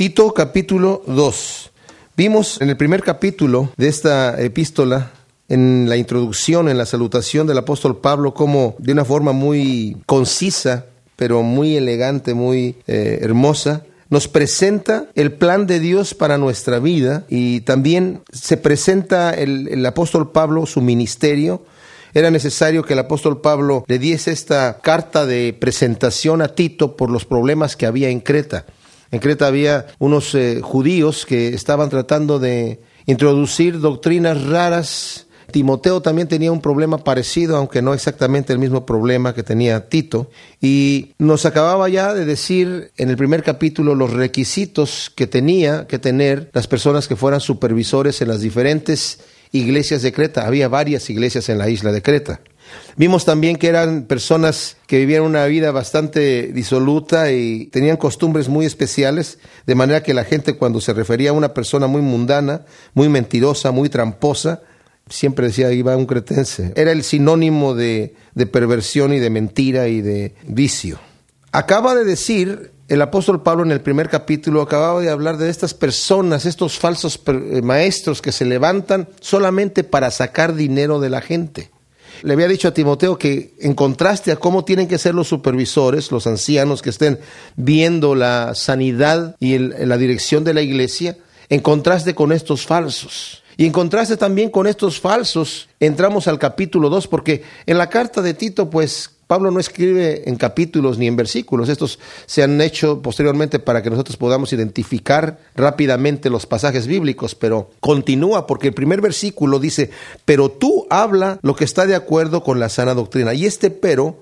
Tito capítulo 2. Vimos en el primer capítulo de esta epístola, en la introducción, en la salutación del apóstol Pablo, como de una forma muy concisa, pero muy elegante, muy eh, hermosa, nos presenta el plan de Dios para nuestra vida y también se presenta el, el apóstol Pablo, su ministerio, era necesario que el apóstol Pablo le diese esta carta de presentación a Tito por los problemas que había en Creta. En Creta había unos eh, judíos que estaban tratando de introducir doctrinas raras. Timoteo también tenía un problema parecido, aunque no exactamente el mismo problema que tenía Tito. Y nos acababa ya de decir en el primer capítulo los requisitos que tenía que tener las personas que fueran supervisores en las diferentes iglesias de Creta. Había varias iglesias en la isla de Creta. Vimos también que eran personas que vivían una vida bastante disoluta y tenían costumbres muy especiales, de manera que la gente cuando se refería a una persona muy mundana, muy mentirosa, muy tramposa, siempre decía iba un cretense. Era el sinónimo de, de perversión y de mentira y de vicio. Acaba de decir el apóstol Pablo en el primer capítulo acababa de hablar de estas personas, estos falsos eh, maestros que se levantan solamente para sacar dinero de la gente. Le había dicho a Timoteo que en contraste a cómo tienen que ser los supervisores, los ancianos que estén viendo la sanidad y la dirección de la iglesia, en contraste con estos falsos. Y en contraste también con estos falsos, entramos al capítulo 2, porque en la carta de Tito, pues Pablo no escribe en capítulos ni en versículos, estos se han hecho posteriormente para que nosotros podamos identificar rápidamente los pasajes bíblicos, pero continúa porque el primer versículo dice, pero tú habla lo que está de acuerdo con la sana doctrina. Y este pero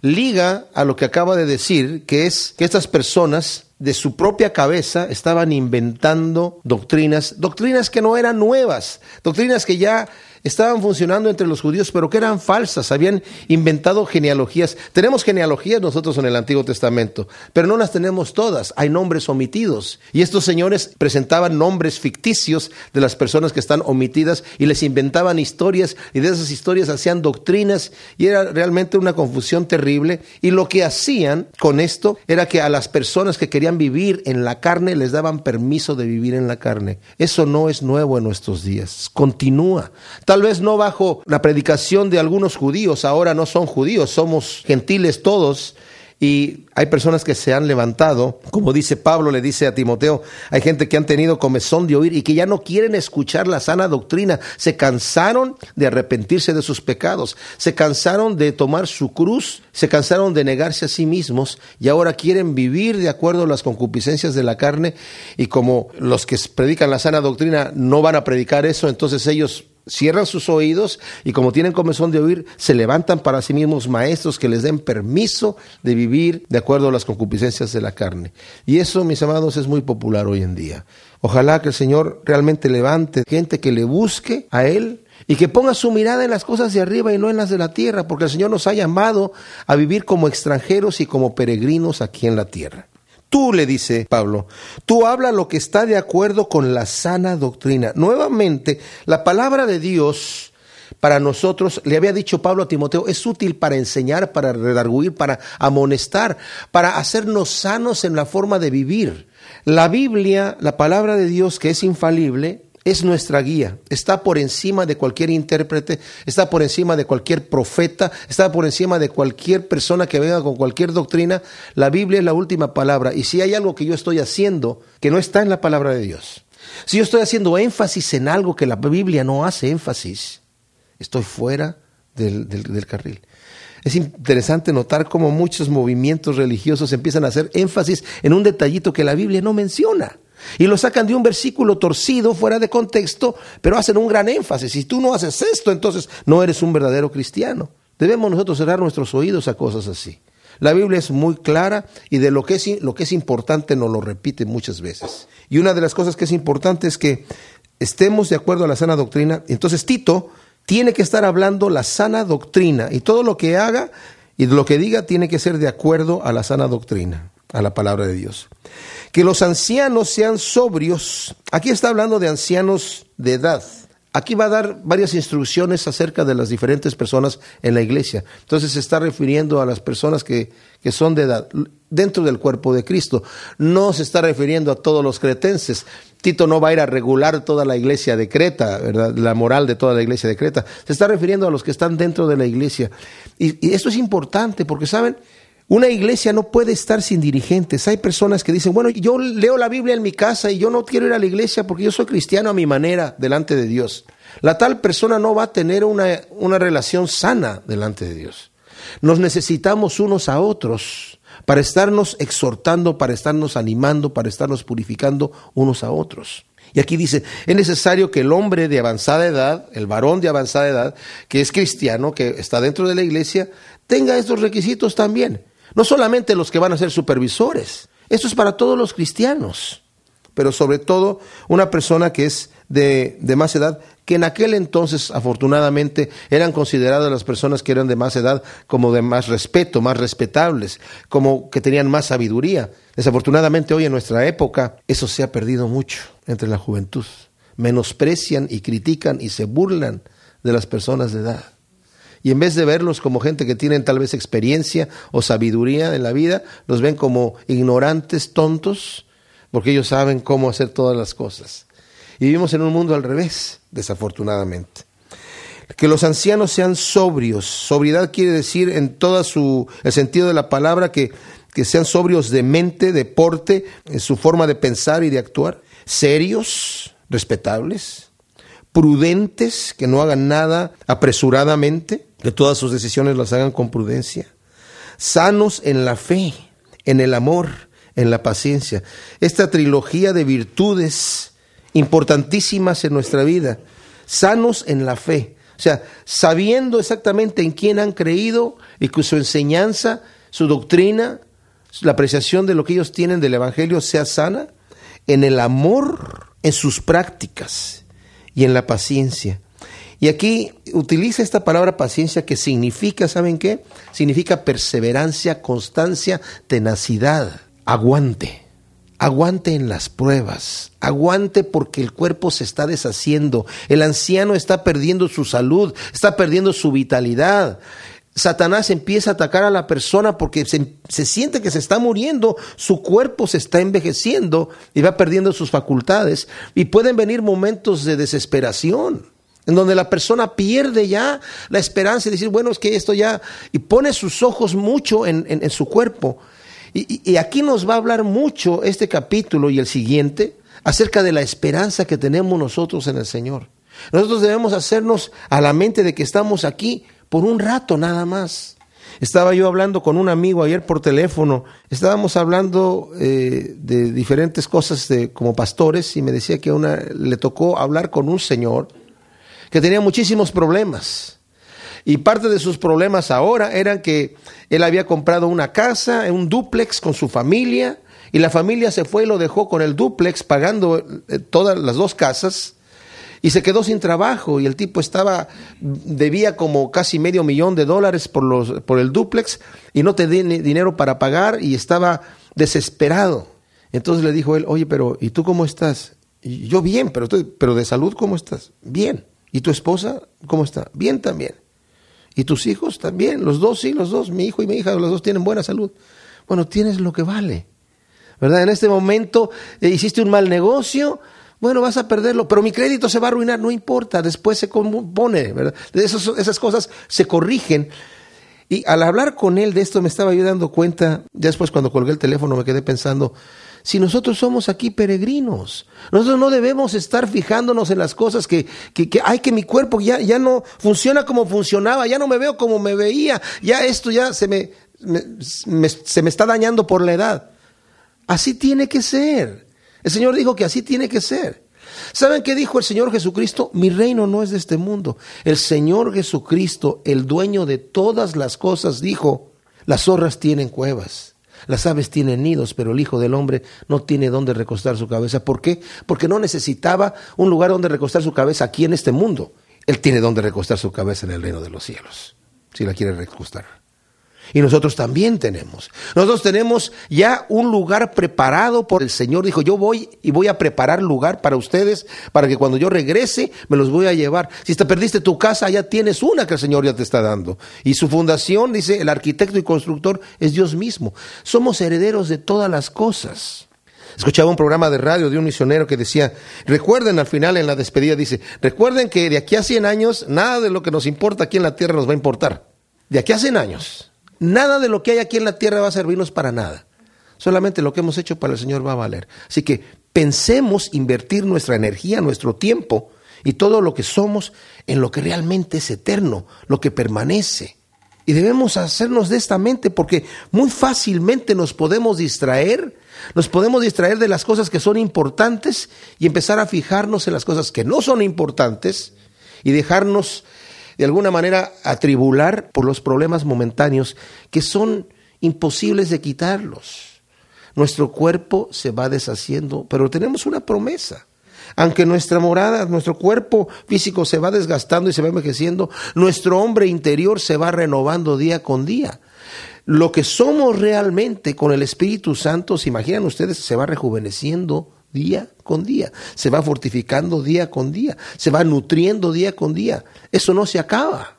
liga a lo que acaba de decir, que es que estas personas de su propia cabeza estaban inventando doctrinas, doctrinas que no eran nuevas, doctrinas que ya estaban funcionando entre los judíos, pero que eran falsas, habían inventado genealogías. Tenemos genealogías nosotros en el Antiguo Testamento, pero no las tenemos todas, hay nombres omitidos. Y estos señores presentaban nombres ficticios de las personas que están omitidas y les inventaban historias y de esas historias hacían doctrinas y era realmente una confusión terrible. Y lo que hacían con esto era que a las personas que querían vivir en la carne les daban permiso de vivir en la carne. Eso no es nuevo en nuestros días, continúa tal vez no bajo la predicación de algunos judíos, ahora no son judíos, somos gentiles todos, y hay personas que se han levantado, como dice Pablo, le dice a Timoteo, hay gente que han tenido comezón de oír y que ya no quieren escuchar la sana doctrina, se cansaron de arrepentirse de sus pecados, se cansaron de tomar su cruz, se cansaron de negarse a sí mismos y ahora quieren vivir de acuerdo a las concupiscencias de la carne y como los que predican la sana doctrina no van a predicar eso, entonces ellos cierran sus oídos y como tienen comezón de oír, se levantan para sí mismos maestros que les den permiso de vivir de acuerdo a las concupiscencias de la carne. Y eso, mis amados, es muy popular hoy en día. Ojalá que el Señor realmente levante gente que le busque a Él y que ponga su mirada en las cosas de arriba y no en las de la tierra, porque el Señor nos ha llamado a vivir como extranjeros y como peregrinos aquí en la tierra. Tú, le dice Pablo, tú habla lo que está de acuerdo con la sana doctrina. Nuevamente, la palabra de Dios para nosotros, le había dicho Pablo a Timoteo, es útil para enseñar, para redarguir, para amonestar, para hacernos sanos en la forma de vivir. La Biblia, la palabra de Dios que es infalible, es nuestra guía, está por encima de cualquier intérprete, está por encima de cualquier profeta, está por encima de cualquier persona que venga con cualquier doctrina. La Biblia es la última palabra y si hay algo que yo estoy haciendo que no está en la palabra de Dios, si yo estoy haciendo énfasis en algo que la Biblia no hace énfasis, estoy fuera del, del carril. Es interesante notar cómo muchos movimientos religiosos empiezan a hacer énfasis en un detallito que la Biblia no menciona. Y lo sacan de un versículo torcido, fuera de contexto, pero hacen un gran énfasis. Si tú no haces esto, entonces no eres un verdadero cristiano. Debemos nosotros cerrar nuestros oídos a cosas así. La Biblia es muy clara y de lo que es, importante nos lo repite muchas veces. Y una de las cosas que es importante es que estemos de acuerdo a la sana doctrina. Entonces Tito tiene que estar hablando la sana doctrina y todo lo que haga y lo que diga tiene que ser de acuerdo a la sana doctrina, a la palabra de Dios que los ancianos sean sobrios. Aquí está hablando de ancianos de edad, aquí va a dar varias instrucciones acerca de las diferentes personas en la iglesia. Entonces se está refiriendo a las personas que, que son de edad dentro del cuerpo de Cristo. No se está refiriendo a todos los cretenses. Tito no va a ir a regular toda la iglesia de Creta, ¿verdad? la moral de toda la iglesia de Creta. Se está refiriendo a los que están dentro de la iglesia. Y, y esto es importante porque, ¿saben? Una iglesia no puede estar sin dirigentes. Hay personas que dicen, bueno, yo leo la Biblia en mi casa y yo no quiero ir a la iglesia porque yo soy cristiano a mi manera delante de Dios. La tal persona no va a tener una, una relación sana delante de Dios. Nos necesitamos unos a otros para estarnos exhortando, para estarnos animando, para estarnos purificando unos a otros. Y aquí dice, es necesario que el hombre de avanzada edad, el varón de avanzada edad, que es cristiano, que está dentro de la iglesia, tenga estos requisitos también. No solamente los que van a ser supervisores, esto es para todos los cristianos, pero sobre todo una persona que es de, de, más edad, que en aquel entonces afortunadamente eran consideradas las personas que eran de más edad como de más respeto, más respetables, como que tenían más sabiduría. Desafortunadamente hoy en nuestra época eso se ha perdido mucho entre la juventud. Menosprecian y critican y se burlan de las personas de edad y en vez de verlos como gente que tienen tal vez experiencia o sabiduría en la vida, los ven como ignorantes, tontos, porque ellos saben cómo hacer todas las cosas. Y vivimos en un mundo al revés, desafortunadamente. Que los ancianos sean sobrios. Sobriedad quiere decir en todo su, el sentido de la palabra que, que sean sobrios de mente, de porte, en su forma de pensar y de actuar. Serios, respetables, prudentes, que no hagan nada apresuradamente, que todas sus decisiones las hagan con prudencia, sanos en la fe, en el amor, en la paciencia. Esta trilogía de virtudes importantísimas en nuestra vida, sanos en la fe, o sea, sabiendo exactamente en quién han creído y que su enseñanza, su doctrina, la apreciación de lo que ellos tienen del Evangelio sea sana, en el amor, en sus prácticas y en la paciencia. Y aquí utiliza esta palabra paciencia que significa, ¿saben qué? Significa perseverancia, constancia, tenacidad, aguante. Aguante en las pruebas, aguante porque el cuerpo se está deshaciendo, el anciano está perdiendo su salud, está perdiendo su vitalidad. Satanás empieza a atacar a la persona porque se, se, siente que se está muriendo, su cuerpo se está envejeciendo y va perdiendo sus facultades y pueden venir momentos de desesperación en donde la persona pierde ya la esperanza y decir, bueno, es que esto ya, y pone sus ojos mucho en, en, su cuerpo. Y, y, aquí nos va a hablar mucho este capítulo y el siguiente acerca de la esperanza que tenemos nosotros en el Señor. Nosotros debemos hacernos a la mente de que estamos aquí por un rato nada más. Estaba yo hablando con un amigo ayer por teléfono, estábamos hablando eh, de diferentes cosas de, como pastores y me decía que una, le tocó hablar con un señor que tenía muchísimos problemas. Y parte de sus problemas ahora eran que él había comprado una casa, un duplex con su familia, y la familia se fue y lo dejó con el duplex pagando eh, todas las dos casas, y se quedó sin trabajo, y el tipo estaba, debía como casi medio millón de dólares por, los, por el duplex, y no tenía dinero para pagar, y estaba desesperado. Entonces le dijo él, oye, pero ¿y tú cómo estás? Yo bien, pero, pero de salud, ¿cómo estás? Bien. ¿Y tu esposa cómo está? Bien también. ¿Y tus hijos también? Los dos, sí, los dos. Mi hijo y mi hija, los dos tienen buena salud. Bueno, tienes lo que vale. ¿Verdad? En este momento eh, hiciste un mal negocio, bueno, vas a perderlo, pero mi crédito se va a arruinar, no importa, después se compone, ¿verdad? Esas, esas cosas se corrigen. Y al hablar con él de esto me estaba yo dando cuenta, ya después cuando colgué el teléfono me quedé pensando, si nosotros somos aquí peregrinos? Nosotros no debemos estar fijándonos en las cosas que, que, que ay, que mi cuerpo ya, ya no funciona como funcionaba, ya no me veo como me veía, ya esto ya se me, me, se me está dañando por la edad. Así tiene que ser. El Señor dijo que así tiene que ser. ¿Saben qué dijo el Señor Jesucristo? Mi reino no es de este mundo. El Señor Jesucristo, el dueño de todas las cosas, dijo, las zorras tienen cuevas las aves tienen nidos, pero el Hijo del Hombre no tiene dónde recostar su cabeza. ¿Por qué? Porque no necesitaba un lugar donde recostar su cabeza aquí en este mundo. Él tiene donde recostar su cabeza en el reino de los cielos, si la quiere recostar. Y nosotros también tenemos. Nosotros tenemos ya un lugar preparado por el Señor. Dijo, yo voy y voy a preparar lugar para ustedes, para que cuando yo regrese me los voy a llevar. Si te perdiste tu casa, ya tienes una que el Señor ya te está dando. Y su fundación, dice, el arquitecto y constructor es Dios mismo. Somos herederos de todas las cosas. Escuchaba un programa de radio de un misionero que decía, recuerden al final en la despedida, dice, recuerden que de aquí a 100 años, nada de lo que nos importa aquí en la tierra nos va a importar. De aquí a 100 años Nada de lo que hay aquí en la tierra va a servirnos para nada. Solamente lo que hemos hecho para el Señor va a valer. Así que pensemos invertir nuestra energía, nuestro tiempo y todo lo que somos en lo que realmente es eterno, lo que permanece. Y debemos hacernos de esta mente porque muy fácilmente nos podemos distraer, nos podemos distraer de las cosas que son importantes y empezar a fijarnos en las cosas que no son importantes y dejarnos de alguna manera atribular por los problemas momentáneos que son imposibles de quitarlos. Nuestro cuerpo se va deshaciendo, pero tenemos una promesa. Aunque nuestra morada, nuestro cuerpo físico se va desgastando y se va envejeciendo, nuestro hombre interior se va renovando día con día. Lo que somos realmente con el Espíritu Santo, se imaginan ustedes, se va rejuveneciendo día con día, se va fortificando día con día, se va nutriendo día con día. Eso no se acaba.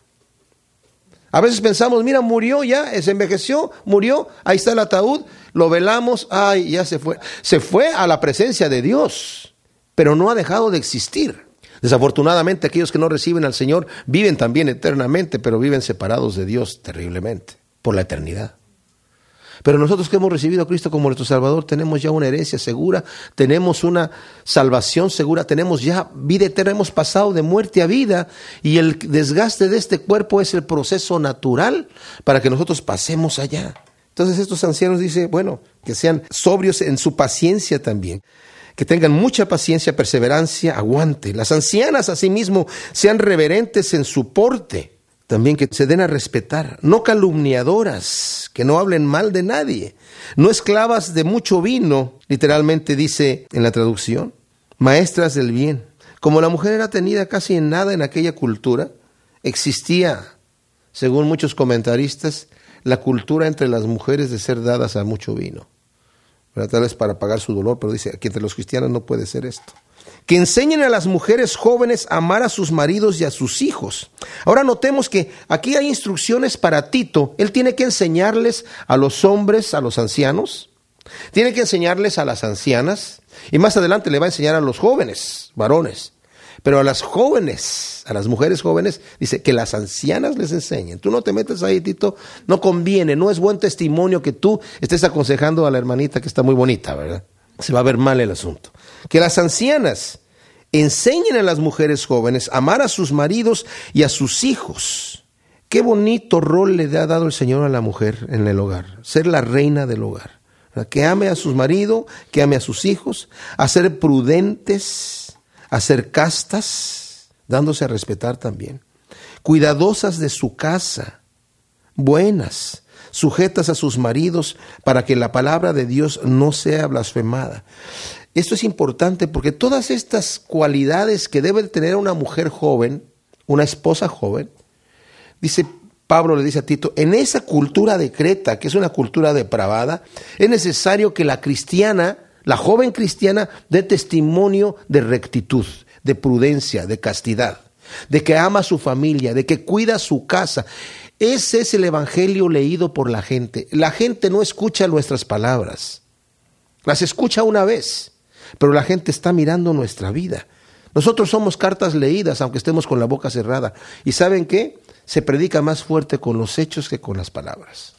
A veces pensamos, mira, murió ya, se envejeció, murió, ahí está el ataúd, lo velamos, ay, ya se fue. Se fue a la presencia de Dios, pero no ha dejado de existir. Desafortunadamente aquellos que no reciben al Señor viven también eternamente, pero viven separados de Dios terriblemente por la eternidad. Pero nosotros que hemos recibido a Cristo como nuestro Salvador, tenemos ya una herencia segura, tenemos una salvación segura, tenemos ya vida eterna, hemos pasado de muerte a vida y el desgaste de este cuerpo es el proceso natural para que nosotros pasemos allá. Entonces estos ancianos dicen, bueno, que sean sobrios en su paciencia también que tengan mucha paciencia, perseverancia, aguante. Las ancianas asimismo sean reverentes en su porte también que se den a respetar, no calumniadoras, que no hablen mal de nadie, no esclavas de mucho vino, literalmente dice en la traducción, maestras del bien. Como la mujer era tenida casi en nada en aquella cultura, existía, según muchos comentaristas, la cultura entre las mujeres de ser dadas a mucho vino. Tal vez para pagar su dolor, pero dice que entre los cristianos no puede ser esto que enseñen a las mujeres jóvenes a amar a sus maridos y a sus hijos. Ahora notemos que aquí hay instrucciones para Tito. Él tiene que enseñarles a los hombres, a los ancianos, tiene que enseñarles a las ancianas y más adelante le va a enseñar a los jóvenes, varones. Pero a las jóvenes, a las mujeres jóvenes, dice que las ancianas les enseñen. Tú no te metes ahí, Tito, no conviene, no es buen testimonio que tú estés aconsejando a la hermanita que está muy bonita, ¿verdad? Se va a ver mal el asunto que las ancianas enseñen a las mujeres jóvenes a amar a sus maridos y a sus hijos. Qué bonito rol le ha dado el Señor a la mujer en el hogar, ser la reina del hogar. Que ame a su marido, que ame a sus hijos, a ser prudentes, a ser castas, dándose a respetar también. Cuidadosas de su casa, buenas, sujetas a sus maridos para que la palabra de Dios no sea blasfemada. Esto es importante porque todas estas cualidades que debe tener una mujer joven, una esposa joven, dice Pablo le dice a Tito, en esa cultura de Creta, que es una cultura depravada, es necesario que la cristiana, la joven cristiana, dé testimonio de rectitud, de prudencia, de castidad, de que ama a su familia, de que cuida su casa. Ese es el evangelio leído por la gente. La gente no escucha nuestras palabras, las escucha una vez pero la gente está mirando nuestra vida. Nosotros somos cartas leídas, aunque estemos con la boca cerrada. ¿Y saben qué? Se predica más fuerte con los hechos que con las palabras.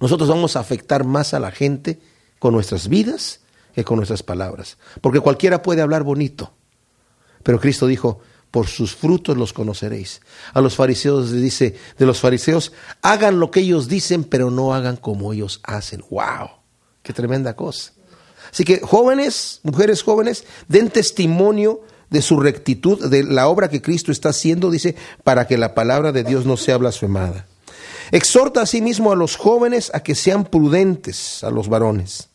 Nosotros vamos a afectar más a la gente con nuestras vidas que con nuestras palabras. Porque cualquiera puede hablar bonito. Pero Cristo dijo, por sus frutos los conoceréis. A los fariseos les dice, de los fariseos, hagan lo que ellos dicen, pero no hagan como ellos hacen. ¡Wow! ¡Qué tremenda cosa! Así que jóvenes, mujeres jóvenes, den testimonio de su rectitud, de la obra que Cristo está haciendo, dice, para que la palabra de Dios no sea blasfemada. Exhorta asimismo a los jóvenes a que sean prudentes, a los varones.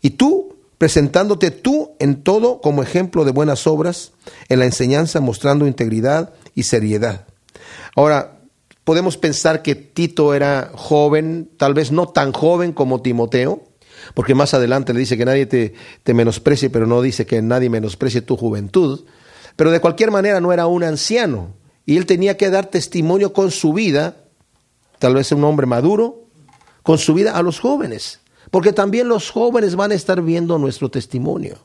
Y tú, presentándote tú en todo como ejemplo de buenas obras, en la enseñanza mostrando integridad y seriedad. Ahora, Podemos pensar que Tito era joven, tal vez no tan joven como Timoteo, porque más adelante le dice que nadie te, te menosprecie, pero no dice que nadie menosprecie tu juventud. Pero de cualquier manera no era un anciano, y él tenía que dar testimonio con su vida, tal vez un hombre maduro, con su vida a los jóvenes, porque también los jóvenes van a estar viendo nuestro testimonio.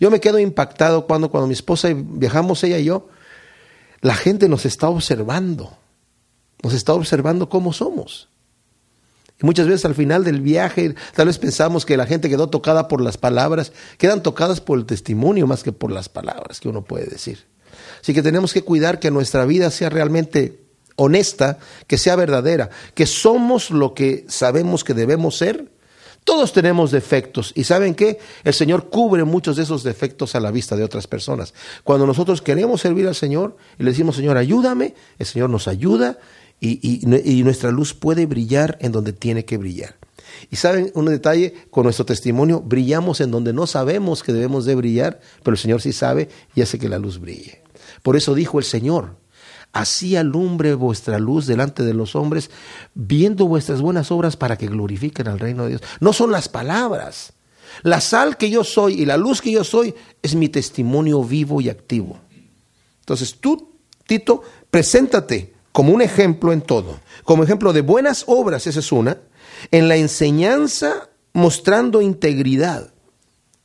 Yo me quedo impactado cuando, cuando mi esposa viajamos, ella y yo, la gente nos está observando, nos está observando cómo somos. Y muchas veces al final del viaje, tal vez pensamos que la gente quedó tocada por las palabras, quedan tocadas por el testimonio más que por las palabras que uno puede decir. Así que tenemos que cuidar que nuestra vida sea realmente honesta, que sea verdadera, que somos lo que sabemos que debemos ser. Todos tenemos defectos y ¿saben qué? El Señor cubre muchos de esos defectos a la vista de otras personas. Cuando nosotros queremos servir al Señor y le decimos, Señor, ayúdame, el Señor nos ayuda y, y nuestra luz puede brillar en donde tiene que brillar. Y saben un detalle, con nuestro testimonio brillamos en donde no sabemos que debemos de brillar, pero el Señor sí sabe y hace que la luz brille. Por eso dijo el Señor, así alumbre vuestra luz delante de los hombres, viendo vuestras buenas obras para que glorifiquen al reino de Dios. No son las palabras. La sal que yo soy y la luz que yo soy es mi testimonio vivo y activo. Entonces tú, Tito, preséntate como un ejemplo en todo, como ejemplo de buenas obras, esa es una, en la enseñanza mostrando integridad.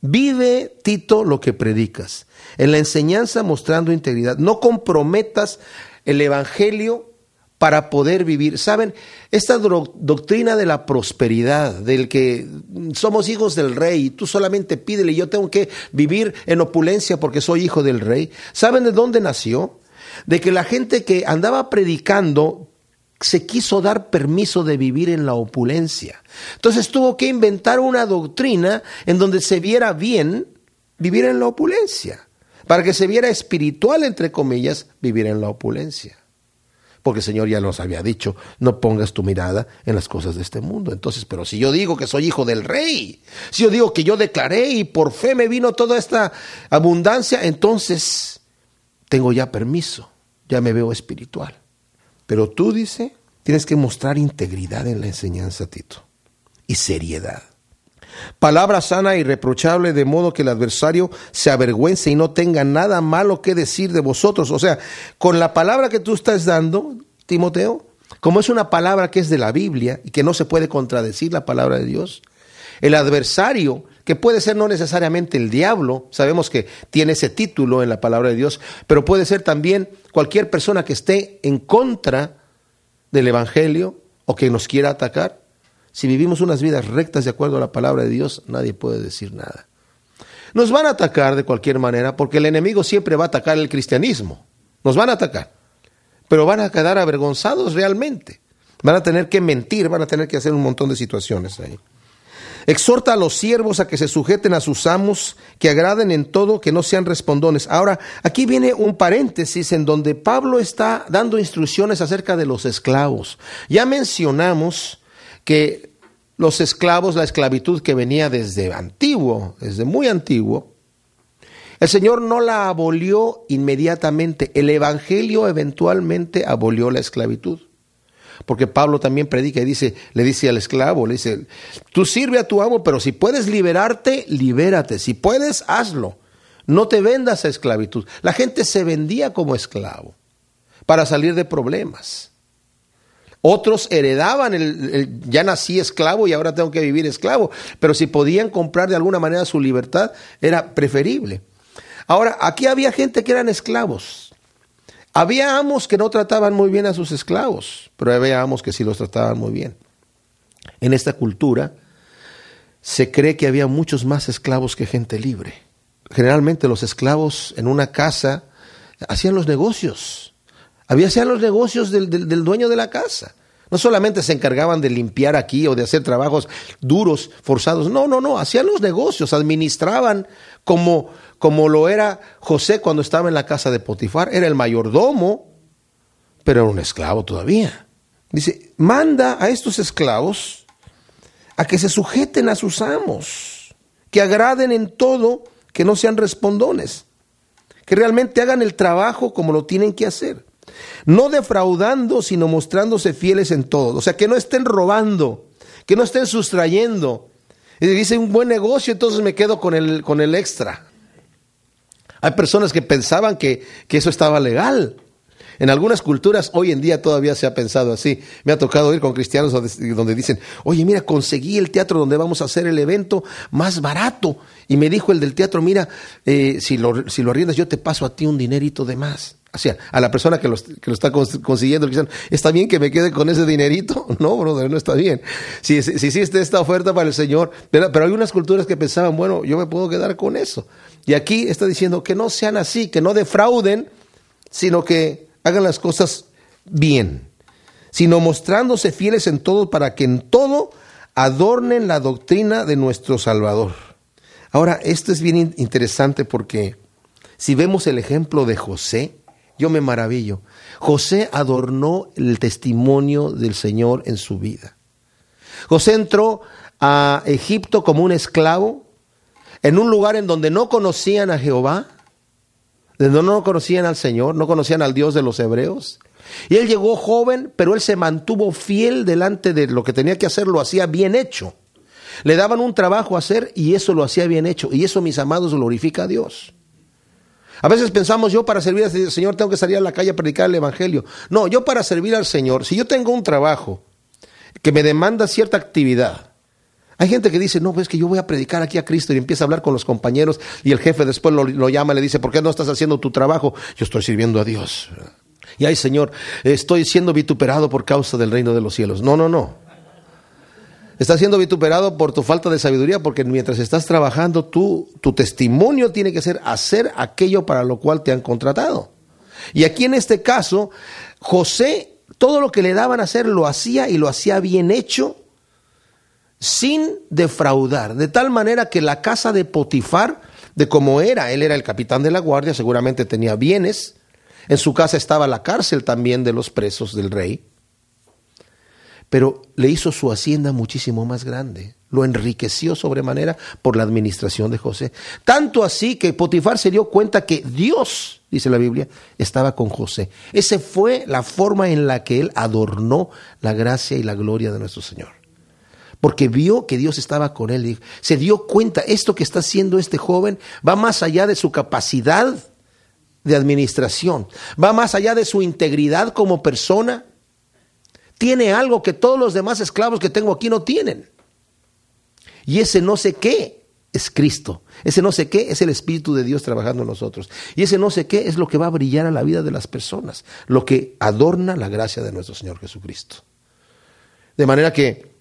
Vive, Tito, lo que predicas. En la enseñanza mostrando integridad. No comprometas el Evangelio para poder vivir. Saben, esta doctrina de la prosperidad, del que somos hijos del rey, tú solamente pídele, yo tengo que vivir en opulencia porque soy hijo del rey. ¿Saben de dónde nació? De que la gente que andaba predicando se quiso dar permiso de vivir en la opulencia. Entonces tuvo que inventar una doctrina en donde se viera bien vivir en la opulencia, para que se viera espiritual, entre comillas, vivir en la opulencia. Porque el Señor ya nos había dicho, no pongas tu mirada en las cosas de este mundo. Entonces, pero si yo digo que soy hijo del rey, si yo digo que yo declaré y por fe me vino toda esta abundancia, entonces tengo ya permiso, ya me veo espiritual. Pero tú, dice, tienes que mostrar integridad en la enseñanza, Tito, y seriedad. Palabra sana y reprochable, de modo que el adversario se avergüence y no tenga nada malo que decir de vosotros. O sea, con la palabra que tú estás dando, Timoteo, como es una palabra que es de la Biblia y que no se puede contradecir la palabra de Dios, el adversario, que puede ser no necesariamente el diablo, sabemos que tiene ese título en la palabra de Dios, pero puede ser también cualquier persona que esté en contra del Evangelio o que nos quiera atacar. Si vivimos unas vidas rectas de acuerdo a la palabra de Dios, nadie puede decir nada. Nos van a atacar de cualquier manera porque el enemigo siempre va a atacar el cristianismo. Nos van a atacar, pero van a quedar avergonzados realmente. Van a tener que mentir, van a tener que hacer un montón de situaciones ahí. Exhorta a los siervos a que se sujeten a sus amos, que agraden en todo, que no sean respondones. Ahora, aquí viene un paréntesis en donde Pablo está dando instrucciones acerca de los esclavos. Ya mencionamos que los esclavos, la esclavitud que venía desde antiguo, desde muy antiguo, el Señor no la abolió inmediatamente. El Evangelio eventualmente abolió la esclavitud. Porque Pablo también predica y dice, le dice al esclavo, le dice, tú sirve a tu amo, pero si puedes liberarte, libérate. Si puedes, hazlo. No te vendas a esclavitud. La gente se vendía como esclavo para salir de problemas. Otros heredaban el, ya nací esclavo y ahora tengo que vivir esclavo. Pero si podían comprar de alguna manera su libertad, era preferible. Ahora, aquí había gente que eran esclavos. Había amos que no trataban muy bien a sus esclavos, pero había amos que sí los trataban muy bien. En esta cultura se cree que había muchos más esclavos que gente libre. Generalmente los esclavos en una casa hacían los negocios. Había hacían los negocios del, del dueño de la casa. No solamente se encargaban de limpiar aquí o de hacer trabajos duros, forzados. No, no, no. Hacían los negocios, administraban como, como lo era José cuando estaba en la casa de Potifar. Era el mayordomo, pero era un esclavo todavía. Dice, manda a estos esclavos a que se sujeten a sus amos, que agraden en todo, que no sean respondones, que realmente hagan el trabajo como lo tienen que hacer. No defraudando, sino mostrándose fieles en todo. O sea, que no estén robando, que no estén sustrayendo. Y dice un buen negocio, entonces me quedo con el, con el extra. Hay personas que pensaban que, que eso estaba legal. En algunas culturas hoy en día todavía se ha pensado así. Me ha tocado ir con cristianos donde, dicen, oye, mira, conseguí el teatro donde vamos a hacer el evento más barato. Y me dijo el del teatro, mira, eh, si, lo, si arriendas yo te paso a ti un dinerito de más. O sea, a la persona que lo, está consiguiendo, dicen, ¿está bien que me quede con ese dinerito? No, brother, no está bien. Si, si, existe esta oferta para el Señor, pero hay unas culturas que pensaban, bueno, yo me puedo quedar con eso. Y aquí está diciendo que no sean así, que no defrauden, sino que hagan las cosas bien, sino mostrándose fieles en todo para que en todo adornen la doctrina de nuestro Salvador. Ahora, esto es bien interesante porque si vemos el ejemplo de José, yo me maravillo. José adornó el testimonio del Señor en su vida. José entró a Egipto como un esclavo, en un lugar en donde no conocían a Jehová, donde no conocían al Señor, no conocían al Dios de los hebreos. Y él llegó joven, pero él se mantuvo fiel delante de lo que tenía que hacer, lo hacía bien hecho. Le daban un trabajo a hacer y eso lo hacía bien hecho. Y eso, mis amados, glorifica a Dios. A veces pensamos, yo para servir al Señor tengo que salir a la calle a predicar el Evangelio. No, yo para servir al Señor, si yo tengo un trabajo que me demanda cierta actividad, hay gente que dice, no, pues que yo voy a predicar aquí a Cristo y empieza a hablar con los compañeros y el jefe después lo, llama y le dice, ¿por qué no estás haciendo tu trabajo? Yo estoy sirviendo a Dios. Y ay Señor, estoy siendo vituperado por causa del reino de los cielos. No, no, no. Estás siendo vituperado por tu falta de sabiduría porque mientras estás trabajando, tú, tu testimonio tiene que ser hacer aquello para lo cual te han contratado. Y aquí en este caso, José, todo lo que le daban a hacer lo hacía y lo hacía bien hecho sin defraudar, de tal manera que la casa de Potifar, de como era, él era el capitán de la guardia, seguramente tenía bienes, en su casa estaba la cárcel también de los presos del rey, pero le hizo su hacienda muchísimo más grande, lo enriqueció sobremanera por la administración de José. Tanto así que Potifar se dio cuenta que Dios, dice la Biblia, estaba con José. Esa fue la forma en la que él adornó la gracia y la gloria de nuestro Señor porque vio que Dios estaba con él. Se dio cuenta, esto que está haciendo este joven va más allá de su capacidad de administración, va más allá de su integridad como persona. Tiene algo que todos los demás esclavos que tengo aquí no tienen. Y ese no sé qué es Cristo. Ese no sé qué es el Espíritu de Dios trabajando en nosotros. Y ese no sé qué es lo que va a brillar a la vida de las personas, lo que adorna la gracia de nuestro Señor Jesucristo. De manera que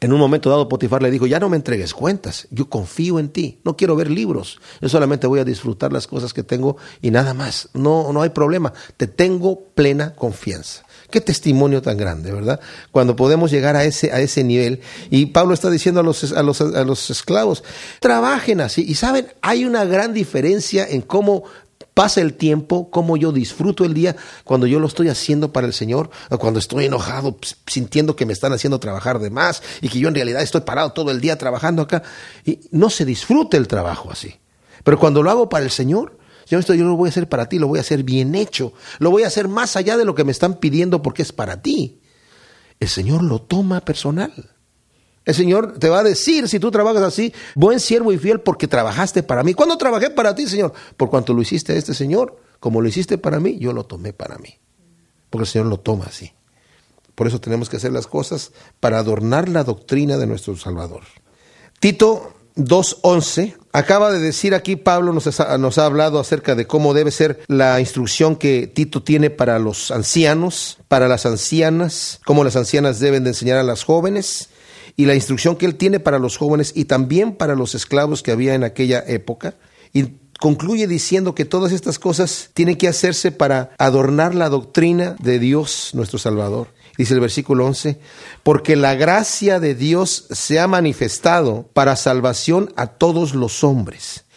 en un momento dado Potifar le dijo, ya no me entregues cuentas, yo confío en ti, no quiero ver libros, yo solamente voy a disfrutar las cosas que tengo y nada más, no, no hay problema, te tengo plena confianza. Qué testimonio tan grande, ¿verdad? Cuando podemos llegar a ese, a ese nivel. Y Pablo está diciendo a los, a los, a los esclavos, trabajen así. Y saben, hay una gran diferencia en cómo pasa el tiempo, cómo yo disfruto el día cuando yo lo estoy haciendo para el Señor, o cuando estoy enojado, pues, sintiendo que me están haciendo trabajar de más y que yo en realidad estoy parado todo el día trabajando acá. Y no se disfruta el trabajo así. Pero cuando lo hago para el Señor, yo, esto yo lo voy a hacer para ti, lo voy a hacer bien hecho, lo voy a hacer más allá de lo que me están pidiendo porque es para ti. El Señor lo toma personal. El Señor te va a decir, si tú trabajas así, buen siervo y fiel porque trabajaste para mí. ¿Cuándo trabajé para ti, Señor? Por cuanto lo hiciste a este Señor, como lo hiciste para mí, yo lo tomé para mí. Porque el Señor lo toma así. Por eso tenemos que hacer las cosas para adornar la doctrina de nuestro Salvador. Tito 2.11, acaba de decir aquí Pablo nos ha, nos ha hablado acerca de cómo debe ser la instrucción que Tito tiene para los ancianos, para las ancianas, cómo las ancianas deben de enseñar a las jóvenes y la instrucción que él tiene para los jóvenes y también para los esclavos que había en aquella época. Y concluye diciendo que todas estas cosas tienen que hacerse para adornar la doctrina de Dios nuestro Salvador. Dice el versículo 11, porque la gracia de Dios se ha manifestado para salvación a todos los hombres.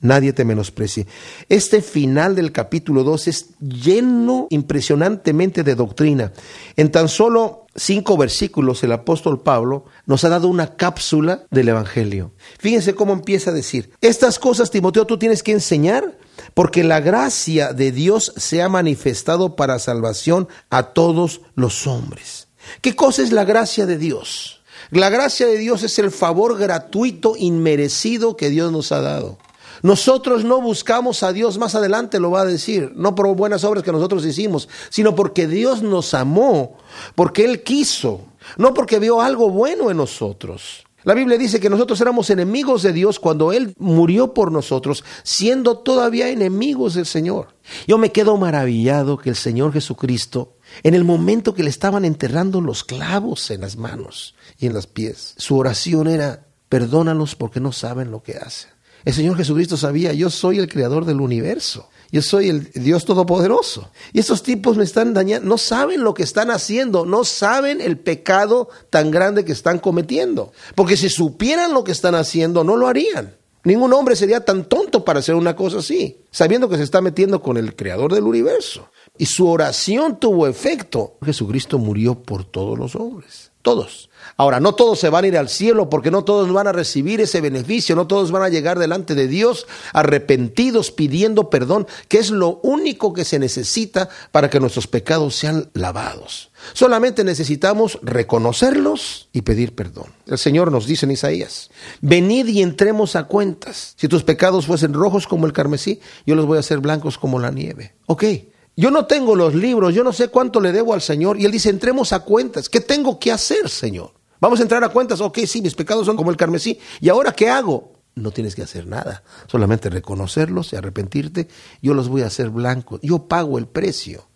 nadie te menosprecie. Este final del capítulo 2 es lleno impresionantemente de doctrina. En tan solo cinco versículos el apóstol Pablo nos ha dado una cápsula del Evangelio. Fíjense cómo empieza a decir, estas cosas, Timoteo, tú tienes que enseñar porque la gracia de Dios se ha manifestado para salvación a todos los hombres. ¿Qué cosa es la gracia de Dios? La gracia de Dios es el favor gratuito, inmerecido que Dios nos ha dado. Nosotros no buscamos a Dios, más adelante lo va a decir, no por buenas obras que nosotros hicimos, sino porque Dios nos amó, porque Él quiso, no porque vio algo bueno en nosotros. La Biblia dice que nosotros éramos enemigos de Dios cuando Él murió por nosotros, siendo todavía enemigos del Señor. Yo me quedo maravillado que el Señor Jesucristo, en el momento que le estaban enterrando los clavos en las manos y en los pies, su oración era, perdónalos porque no saben lo que hacen. El Señor Jesucristo sabía, yo soy el creador del universo. Yo soy el Dios Todopoderoso. Y estos tipos me están dañando. No saben lo que están haciendo. No saben el pecado tan grande que están cometiendo. Porque si supieran lo que están haciendo, no lo harían. Ningún hombre sería tan tonto para hacer una cosa así, sabiendo que se está metiendo con el creador del universo. Y su oración tuvo efecto. Jesucristo murió por todos los hombres. Todos. Ahora, no todos se van a ir al cielo porque no todos van a recibir ese beneficio, no todos van a llegar delante de Dios arrepentidos pidiendo perdón, que es lo único que se necesita para que nuestros pecados sean lavados. Solamente necesitamos reconocerlos y pedir perdón. El Señor nos dice en Isaías, venid y entremos a cuentas. Si tus pecados fuesen rojos como el carmesí, yo los voy a hacer blancos como la nieve. Ok, yo no tengo los libros, yo no sé cuánto le debo al Señor. Y Él dice, entremos a cuentas. ¿Qué tengo que hacer, Señor? Vamos a entrar a cuentas, ok, sí, mis pecados son como el carmesí. ¿Y ahora qué hago? No tienes que hacer nada, solamente reconocerlos y arrepentirte. Yo los voy a hacer blancos. Yo pago el precio.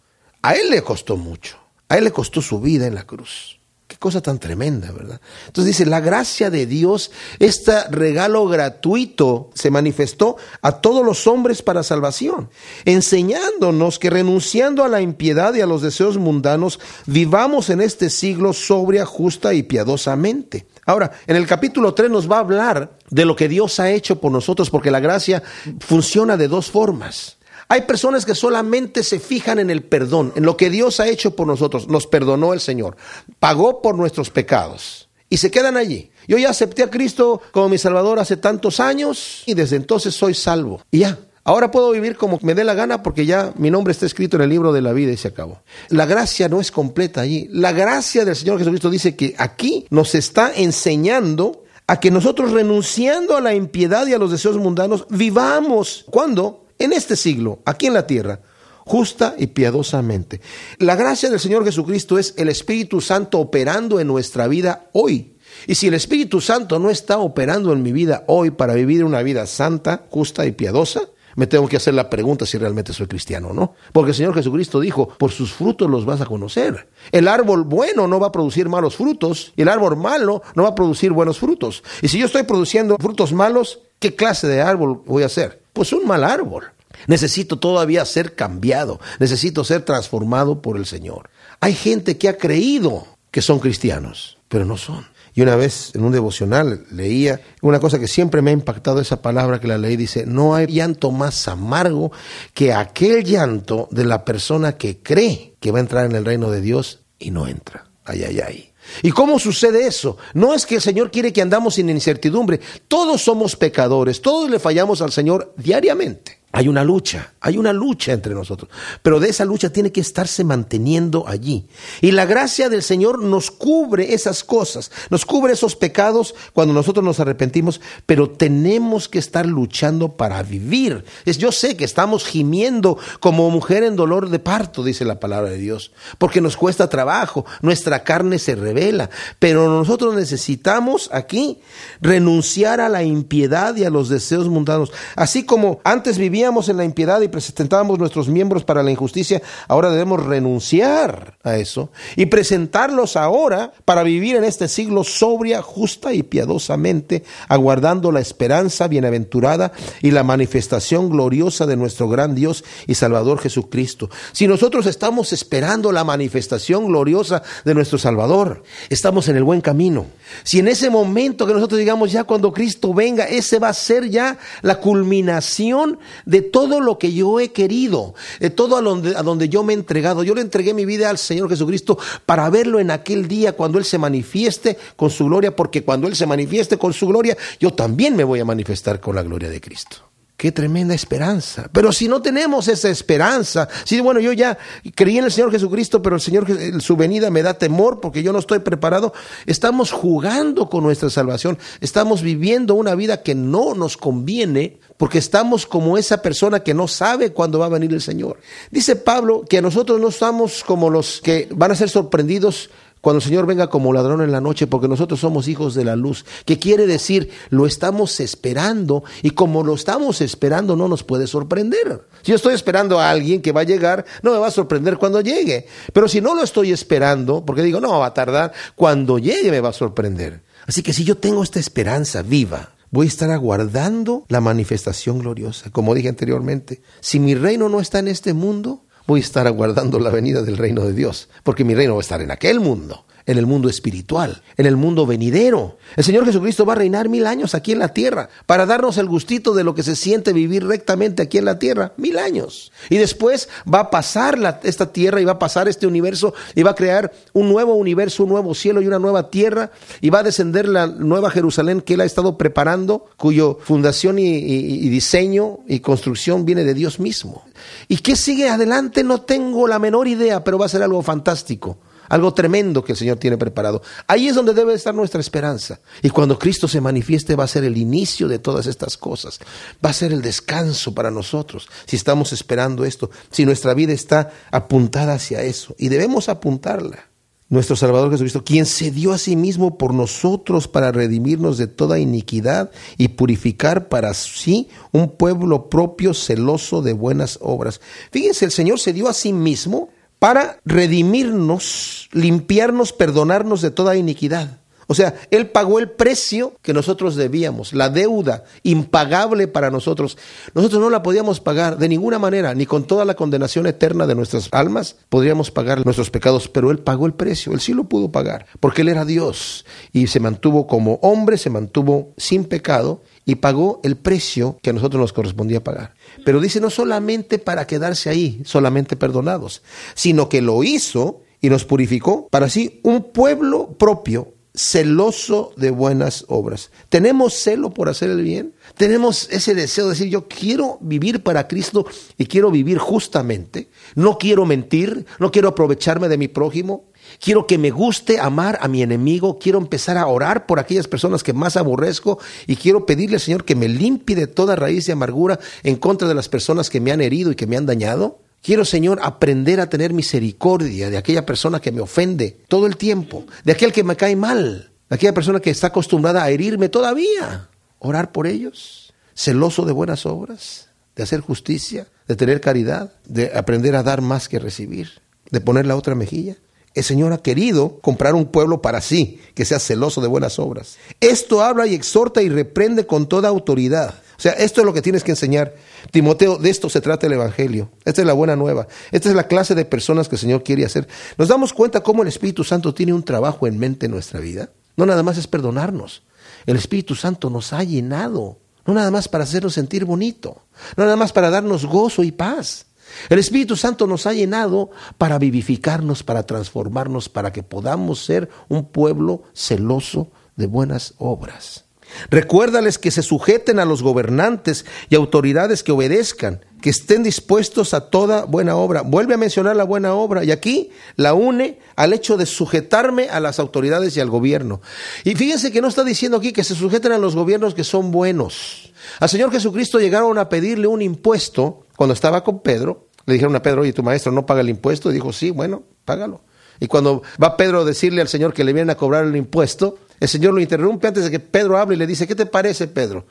A él le costó mucho. A él le costó su vida en la cruz. Cosa tan tremenda, ¿verdad? Entonces dice, la gracia de Dios, este regalo gratuito, se manifestó a todos los hombres para salvación, enseñándonos que renunciando a la impiedad y a los deseos mundanos, vivamos en este siglo sobria, justa y piadosamente. Ahora, en el capítulo 3 nos va a hablar de lo que Dios ha hecho por nosotros, porque la gracia funciona de dos formas. Hay personas que solamente se fijan en el perdón, en lo que Dios ha hecho por nosotros. Nos perdonó el Señor, pagó por nuestros pecados y se quedan allí. Yo ya acepté a Cristo como mi Salvador hace tantos años y desde entonces soy salvo. Y ya, Ahora puedo vivir como me dé la gana porque ya mi nombre está escrito en el libro de la vida y se acabó. La gracia no es completa allí. La gracia del Señor Jesucristo dice que aquí nos está enseñando a que nosotros renunciando a la impiedad y a los deseos mundanos vivamos. ¿Cuándo? En este siglo, aquí en la tierra, justa y piadosamente. La gracia del Señor Jesucristo es el Espíritu Santo operando en nuestra vida hoy. Y si el Espíritu Santo no está operando en mi vida hoy para vivir una vida santa, justa y piadosa, me tengo que hacer la pregunta si realmente soy cristiano o no. Porque el Señor Jesucristo dijo, por sus frutos los vas a conocer. El árbol bueno no va a producir malos frutos y el árbol malo no va a producir buenos frutos. Y si yo estoy produciendo frutos malos, ¿qué clase de árbol voy a ser? Pues un mal árbol. Necesito todavía ser cambiado, necesito ser transformado por el Señor. Hay gente que ha creído que son cristianos, pero no son. Y una vez en un devocional leía una cosa que siempre me ha impactado esa palabra que la leí, dice, no hay llanto más amargo que aquel llanto de la persona que cree que va a entrar en el reino de Dios y no entra. Ay, ay, ay. ¿Y cómo sucede eso? No es que el Señor quiere que andamos sin incertidumbre. Todos somos pecadores, todos le fallamos al Señor diariamente. Hay una lucha, hay una lucha entre nosotros, pero de esa lucha tiene que estarse manteniendo allí. Y la gracia del Señor nos cubre esas cosas, nos cubre esos pecados cuando nosotros nos arrepentimos, pero tenemos que estar luchando para vivir. Es, yo sé que estamos gimiendo como mujer en dolor de parto, dice la palabra de Dios, porque nos cuesta trabajo, nuestra carne se revela, pero nosotros necesitamos aquí renunciar a la impiedad y a los deseos mundanos, así como antes vivíamos vivíamos en la impiedad y presentábamos nuestros miembros para la injusticia, ahora debemos renunciar a eso y presentarlos ahora para vivir en este siglo sobria, justa y piadosamente, aguardando la esperanza bienaventurada y la manifestación gloriosa de nuestro gran Dios y Salvador Jesucristo. Si nosotros estamos esperando la manifestación gloriosa de nuestro Salvador, estamos en el buen camino. Si en ese momento que nosotros digamos ya cuando Cristo venga, ese va a ser ya la culminación de todo lo que yo he querido, de todo a donde, yo me he entregado. Yo le entregué mi vida al Señor Jesucristo para verlo en aquel día cuando Él se manifieste con su gloria, porque cuando Él se manifieste con su gloria, yo también me voy a manifestar con la gloria de Cristo. Qué tremenda esperanza. Pero si no tenemos esa esperanza, si bueno, yo ya creí en el Señor Jesucristo, pero el Señor, su venida me da temor porque yo no estoy preparado, estamos jugando con nuestra salvación, estamos viviendo una vida que no nos conviene porque estamos como esa persona que no sabe cuándo va a venir el Señor. Dice Pablo que nosotros no estamos como los que van a ser sorprendidos cuando el Señor venga como ladrón en la noche, porque nosotros somos hijos de la luz, que quiere decir, lo estamos esperando y como lo estamos esperando no nos puede sorprender. Si yo estoy esperando a alguien que va a llegar, no me va a sorprender cuando llegue, pero si no lo estoy esperando, porque digo, no, va a tardar, cuando llegue me va a sorprender. Así que si yo tengo esta esperanza viva, voy a estar aguardando la manifestación gloriosa. Como dije anteriormente, si mi reino no está en este mundo, voy a estar aguardando la venida del reino de Dios, porque mi reino va a estar en aquel mundo en el mundo espiritual, en el mundo venidero. El Señor Jesucristo va a reinar mil años aquí en la tierra para darnos el gustito de lo que se siente vivir rectamente aquí en la tierra, mil años. Y después va a pasar esta tierra y va a pasar este universo y va a crear un nuevo universo, un nuevo cielo y una nueva tierra y va a descender la nueva Jerusalén que Él ha estado preparando, cuyo fundación y diseño y construcción viene de Dios mismo. ¿Y qué sigue adelante? No tengo la menor idea, pero va a ser algo fantástico algo tremendo que el Señor tiene preparado. Ahí es donde debe estar nuestra esperanza. Y cuando Cristo se manifieste va a ser el inicio de todas estas cosas. Va a ser el descanso para nosotros si estamos esperando esto, si nuestra vida está apuntada hacia eso. Y debemos apuntarla. Nuestro Salvador Jesucristo, quien se dio a sí mismo por nosotros para redimirnos de toda iniquidad y purificar para sí un pueblo propio celoso de buenas obras. Fíjense, el Señor se dio a sí mismo para redimirnos, limpiarnos, perdonarnos de toda iniquidad. O sea, Él pagó el precio que nosotros debíamos, la deuda impagable para nosotros. Nosotros no la podíamos pagar de ninguna manera, ni con toda la condenación eterna de nuestras almas podríamos pagar nuestros pecados, pero Él pagó el precio, Él sí lo pudo pagar, porque Él era Dios y se mantuvo como hombre, se mantuvo sin pecado y pagó el precio que a nosotros nos correspondía pagar. Pero dice no solamente para quedarse ahí, solamente perdonados, sino que lo hizo y nos purificó para sí un pueblo propio, celoso de buenas obras. ¿Tenemos celo por hacer el bien? ¿Tenemos ese deseo de decir yo quiero vivir para Cristo y quiero vivir justamente? No quiero mentir, no quiero aprovecharme de mi prójimo, Quiero que me guste amar a mi enemigo. Quiero empezar a orar por aquellas personas que más aborrezco. Y quiero pedirle al Señor que me limpie de toda raíz de amargura en contra de las personas que me han herido y que me han dañado. Quiero, Señor, aprender a tener misericordia de aquella persona que me ofende todo el tiempo, de aquel que me cae mal, de aquella persona que está acostumbrada a herirme todavía. Orar por ellos, celoso de buenas obras, de hacer justicia, de tener caridad, de aprender a dar más que recibir, de poner la otra mejilla. El Señor ha querido comprar un pueblo para sí, que sea celoso de buenas obras. Esto habla y exhorta y reprende con toda autoridad. O sea, esto es lo que tienes que enseñar. Timoteo, de esto se trata el Evangelio. Esta es la buena nueva. Esta es la clase de personas que el Señor quiere hacer. ¿Nos damos cuenta cómo el Espíritu Santo tiene un trabajo en mente en nuestra vida? No nada más es perdonarnos. El Espíritu Santo nos ha llenado. No nada más para hacernos sentir bonito. No nada más para darnos gozo y paz. El Espíritu Santo nos ha llenado para vivificarnos, para transformarnos, para que podamos ser un pueblo celoso de buenas obras. Recuérdales que se sujeten a los gobernantes y autoridades que obedezcan, que estén dispuestos a toda buena obra. Vuelve a mencionar la buena obra y aquí la une al hecho de sujetarme a las autoridades y al gobierno. Y fíjense que no está diciendo aquí que se sujeten a los gobiernos que son buenos. Al Señor Jesucristo llegaron a pedirle un impuesto cuando estaba con Pedro le dijeron a Pedro, oye, tu maestro no paga el impuesto. Y dijo, sí, bueno, págalo. Y cuando va Pedro a decirle al Señor que le vienen a cobrar el impuesto, el Señor lo interrumpe antes de que Pedro hable y le dice, ¿qué te parece, Pedro?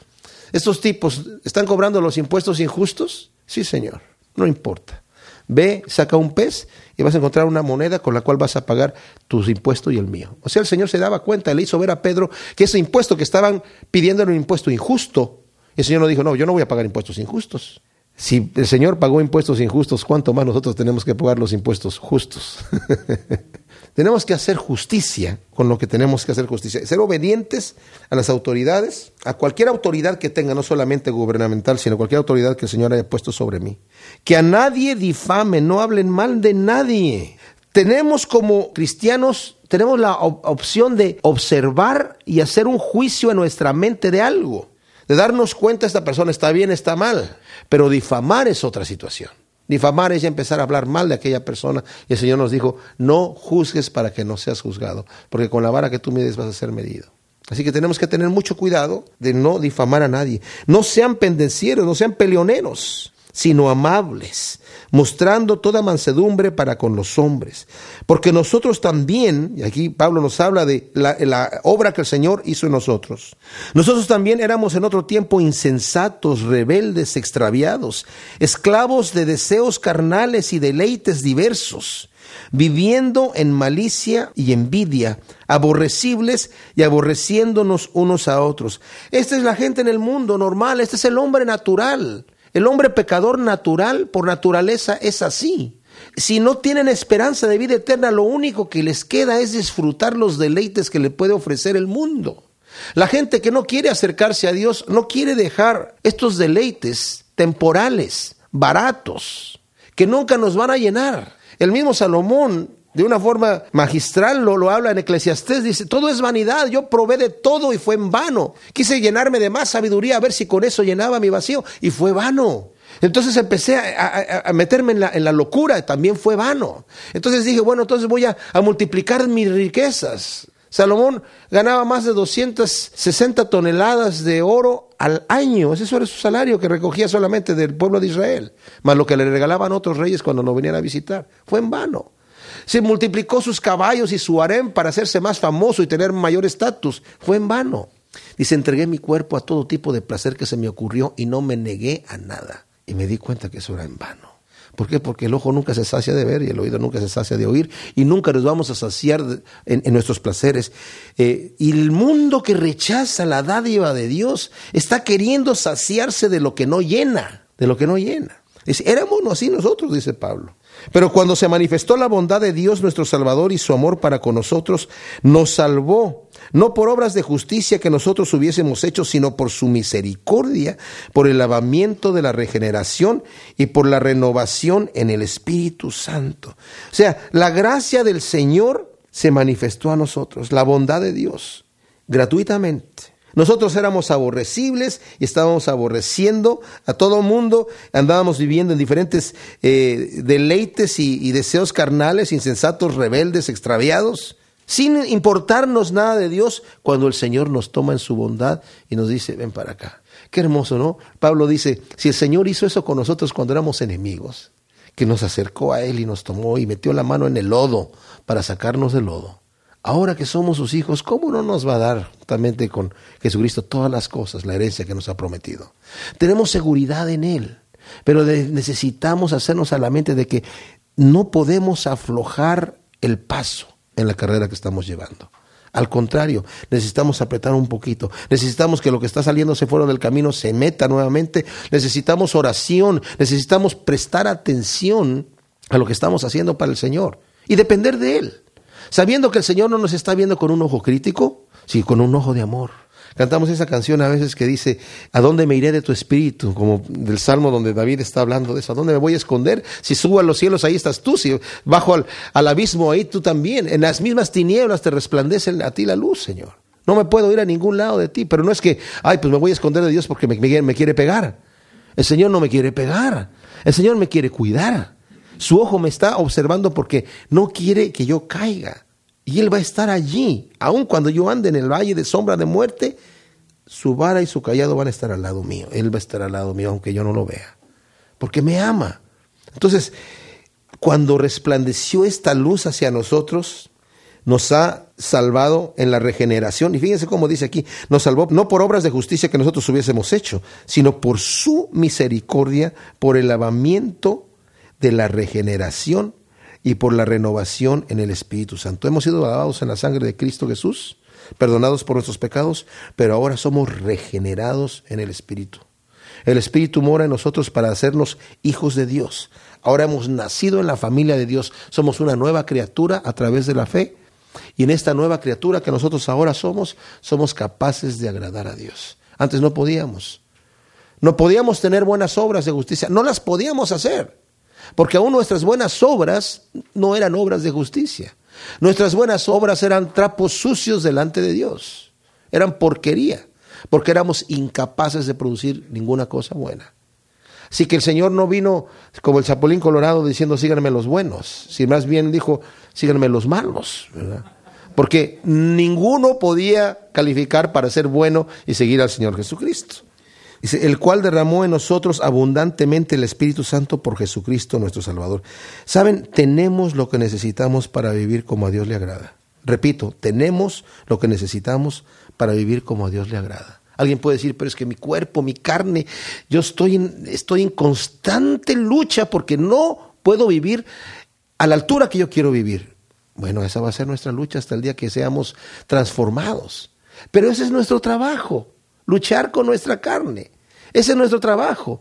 ¿Estos tipos están cobrando los impuestos injustos? Sí, Señor, no importa. Ve, saca un pez y vas a encontrar una moneda con la cual vas a pagar tus impuestos y el mío. O sea, el Señor se daba cuenta, le hizo ver a Pedro que ese impuesto que estaban pidiendo era un impuesto injusto. Y el Señor no dijo, no, yo no voy a pagar impuestos injustos. Si el Señor pagó impuestos injustos, ¿cuánto más nosotros tenemos que pagar los impuestos justos? tenemos que hacer justicia con lo que tenemos que hacer justicia. Ser obedientes a las autoridades, a cualquier autoridad que tenga, no solamente gubernamental, sino cualquier autoridad que el Señor haya puesto sobre mí. Que a nadie difame, no hablen mal de nadie. Tenemos como cristianos, tenemos la opción de observar y hacer un juicio en nuestra mente de algo de darnos cuenta esta persona está bien, está mal. Pero difamar es otra situación. Difamar es ya empezar a hablar mal de aquella persona. Y el Señor nos dijo, no juzgues para que no seas juzgado, porque con la vara que tú mides vas a ser medido. Así que tenemos que tener mucho cuidado de no difamar a nadie. No sean pendencieros, no sean peleoneros sino amables, mostrando toda mansedumbre para con los hombres. Porque nosotros también, y aquí Pablo nos habla de la, obra que el Señor hizo en nosotros, nosotros también éramos en otro tiempo insensatos, rebeldes, extraviados, esclavos de deseos carnales y deleites diversos viviendo en malicia y envidia, aborrecibles y aborreciéndonos unos a otros. Esta es la gente en el mundo normal, este es el hombre natural. El hombre pecador natural, por naturaleza, es así. Si no tienen esperanza de vida eterna, lo único que les queda es disfrutar los deleites que le puede ofrecer el mundo. La gente que no quiere acercarse a Dios no quiere dejar estos deleites temporales, baratos, que nunca nos van a llenar. El mismo Salomón de una forma magistral lo, lo habla en Eclesiastés, dice, todo es vanidad, yo probé de todo y fue en vano. Quise llenarme de más sabiduría a ver si con eso llenaba mi vacío y fue vano. Entonces empecé a, meterme en la, en la, locura, también fue vano. Entonces dije, bueno, entonces voy a, multiplicar mis riquezas. Salomón ganaba más de 260 toneladas de oro al año. Ese era su salario que recogía solamente del pueblo de Israel, más lo que le regalaban otros reyes cuando no venían a visitar. Fue en vano. Se multiplicó sus caballos y su harem para hacerse más famoso y tener mayor estatus. Fue en vano. Dice, entregué mi cuerpo a todo tipo de placer que se me ocurrió y no me negué a nada. Y me di cuenta que eso era en vano. ¿Por qué? Porque el ojo nunca se sacia de ver y el oído nunca se sacia de oír y nunca nos vamos a saciar en, nuestros placeres. Eh, y el mundo que rechaza la dádiva de Dios está queriendo saciarse de lo que no llena, de lo que no llena. éramos así nosotros, dice Pablo. Pero cuando se manifestó la bondad de Dios nuestro Salvador y su amor para con nosotros, nos salvó, no por obras de justicia que nosotros hubiésemos hecho, sino por su misericordia, por el lavamiento de la regeneración y por la renovación en el Espíritu Santo. O sea, la gracia del Señor se manifestó a nosotros, la bondad de Dios, gratuitamente. Nosotros éramos aborrecibles y estábamos aborreciendo a todo mundo, andábamos viviendo en diferentes eh, deleites y, deseos carnales, insensatos, rebeldes, extraviados, sin importarnos nada de Dios, cuando el Señor nos toma en su bondad y nos dice, ven para acá. Qué hermoso, ¿no? Pablo dice, si el Señor hizo eso con nosotros cuando éramos enemigos, que nos acercó a Él y nos tomó y metió la mano en el lodo para sacarnos del lodo ahora que somos sus hijos, ¿cómo no nos va a dar justamente con Jesucristo todas las cosas, la herencia que nos ha prometido? Tenemos seguridad en Él, pero necesitamos hacernos a la mente de que no podemos aflojar el paso en la carrera que estamos llevando. Al contrario, necesitamos apretar un poquito. Necesitamos que lo que está saliéndose fuera del camino se meta nuevamente. Necesitamos oración. Necesitamos prestar atención a lo que estamos haciendo para el Señor y depender de Él sabiendo que el Señor no nos está viendo con un ojo crítico, sino con un ojo de amor. Cantamos esa canción a veces que dice, ¿a dónde me iré de tu espíritu? Como del Salmo donde David está hablando de eso. ¿A dónde me voy a esconder? Si subo a los cielos, ahí estás tú. Si bajo al, abismo, ahí tú también. En las mismas tinieblas te resplandece a ti la luz, Señor. No me puedo ir a ningún lado de ti, pero no es que, ay, pues me voy a esconder de Dios porque me, me quiere pegar. El Señor no me quiere pegar. El Señor me quiere cuidar. Su ojo me está observando porque no quiere que yo caiga. Y Él va a estar allí. Aun cuando yo ande en el valle de sombra de muerte, su vara y su callado van a estar al lado mío. Él va a estar al lado mío, aunque yo no lo vea. Porque me ama. Entonces, cuando resplandeció esta luz hacia nosotros, nos ha salvado en la regeneración. Y fíjense cómo dice aquí, nos salvó no por obras de justicia que nosotros hubiésemos hecho, sino por su misericordia, por el lavamiento de la regeneración y por la renovación en el Espíritu Santo. Hemos sido lavados en la sangre de Cristo Jesús, perdonados por nuestros pecados, pero ahora somos regenerados en el Espíritu. El Espíritu mora en nosotros para hacernos hijos de Dios. Ahora hemos nacido en la familia de Dios. Somos una nueva criatura a través de la fe. Y en esta nueva criatura que nosotros ahora somos, somos capaces de agradar a Dios. Antes no podíamos. No podíamos tener buenas obras de justicia. No las podíamos hacer. Porque aún nuestras buenas obras no eran obras de justicia. Nuestras buenas obras eran trapos sucios delante de Dios. Eran porquería. Porque éramos incapaces de producir ninguna cosa buena. Así que el Señor no vino como el Chapulín Colorado diciendo síganme los buenos, si más bien dijo síganme los malos, Porque ninguno podía calificar para ser bueno y seguir al Señor Jesucristo. Dice, el cual derramó en nosotros abundantemente el Espíritu Santo por Jesucristo nuestro Salvador. Saben, tenemos lo que necesitamos para vivir como a Dios le agrada. Repito, tenemos lo que necesitamos para vivir como a Dios le agrada. Alguien puede decir, pero es que mi cuerpo, mi carne, yo estoy en, estoy en constante lucha porque no puedo vivir a la altura que yo quiero vivir. Bueno, esa va a ser nuestra lucha hasta el día que seamos transformados. Pero ese es nuestro trabajo luchar con nuestra carne. Ese es nuestro trabajo,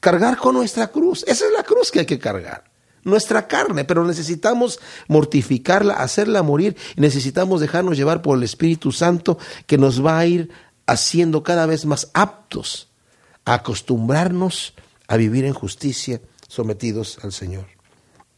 cargar con nuestra cruz. Esa es la cruz que hay que cargar. Nuestra carne, pero necesitamos mortificarla, hacerla morir y necesitamos dejarnos llevar por el Espíritu Santo que nos va a ir haciendo cada vez más aptos a acostumbrarnos a vivir en justicia, sometidos al Señor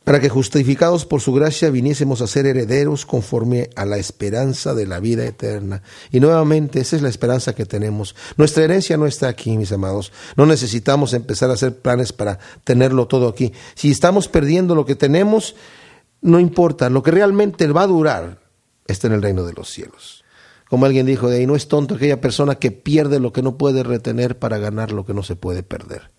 para que justificados por su gracia viniésemos a ser herederos conforme a la esperanza de la vida eterna. Y nuevamente, esa es la esperanza que tenemos. Nuestra herencia no está aquí, mis amados. No necesitamos empezar a hacer planes para tenerlo todo aquí. Si estamos perdiendo lo que tenemos, no importa. Lo que realmente va a durar está en el reino de los cielos. Como alguien dijo de ahí, no es tonto aquella persona que pierde lo que no puede retener para ganar lo que no se puede perder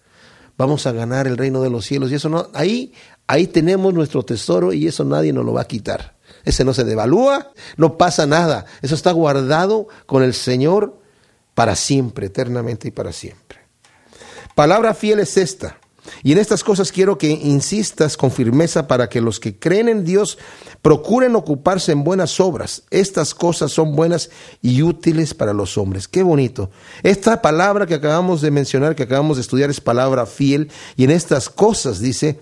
vamos a ganar el reino de los cielos. Y eso no, ahí, ahí tenemos nuestro tesoro y eso nadie nos lo va a quitar. Ese no se devalúa, no pasa nada. Eso está guardado con el Señor para siempre, eternamente y para siempre. Palabra fiel es esta. Y en estas cosas quiero que insistas con firmeza para que los que creen en Dios procuren ocuparse en buenas obras. Estas cosas son buenas y útiles para los hombres. Qué bonito. Esta palabra que acabamos de mencionar, que acabamos de estudiar, es palabra fiel. Y en estas cosas, dice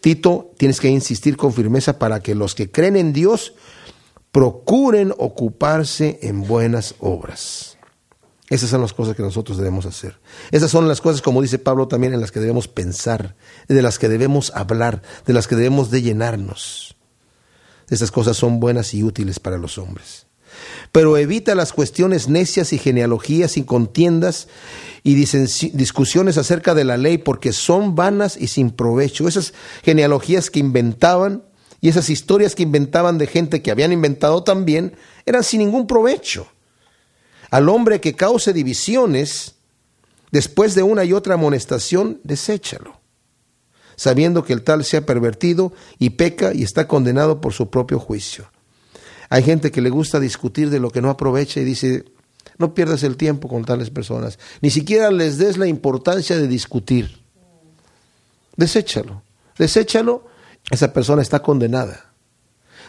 Tito, tienes que insistir con firmeza para que los que creen en Dios procuren ocuparse en buenas obras. Esas son las cosas que nosotros debemos hacer. Esas son las cosas, como dice Pablo, también en las que debemos pensar, de las que debemos hablar, de las que debemos de llenarnos. Estas cosas son buenas y útiles para los hombres. Pero evita las cuestiones necias y genealogías y contiendas y discusiones acerca de la ley porque son vanas y sin provecho. Esas genealogías que inventaban y esas historias que inventaban de gente que habían inventado también eran sin ningún provecho al hombre que cause divisiones, después de una y otra amonestación, deséchalo, sabiendo que el tal se ha pervertido y peca y está condenado por su propio juicio. Hay gente que le gusta discutir de lo que no aprovecha y dice, no pierdas el tiempo con tales personas, ni siquiera les des la importancia de discutir. Deséchalo, deséchalo, esa persona está condenada.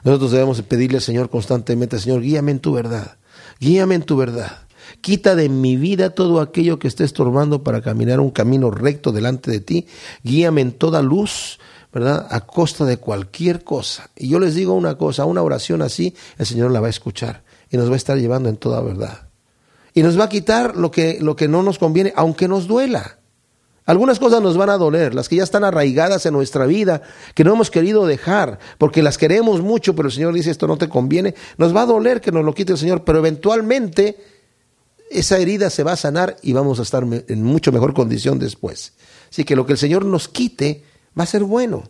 Nosotros debemos pedirle al Señor constantemente, Señor, guíame en tu verdad. Guíame en tu verdad. Quita de mi vida todo aquello que esté estorbando para caminar un camino recto delante de ti. Guíame en toda luz, ¿verdad? A costa de cualquier cosa. Y yo les digo una cosa, una oración así, el Señor la va a escuchar y nos va a estar llevando en toda verdad. Y nos va a quitar lo que, lo que no nos conviene, aunque nos duela. Algunas cosas nos van a doler, las que ya están arraigadas en nuestra vida, que no hemos querido dejar, porque las queremos mucho, pero el Señor dice esto no te conviene. Nos va a doler que nos lo quite el Señor, pero eventualmente esa herida se va a sanar y vamos a estar en mucho mejor condición después. Así que lo que el Señor nos quite va a ser bueno.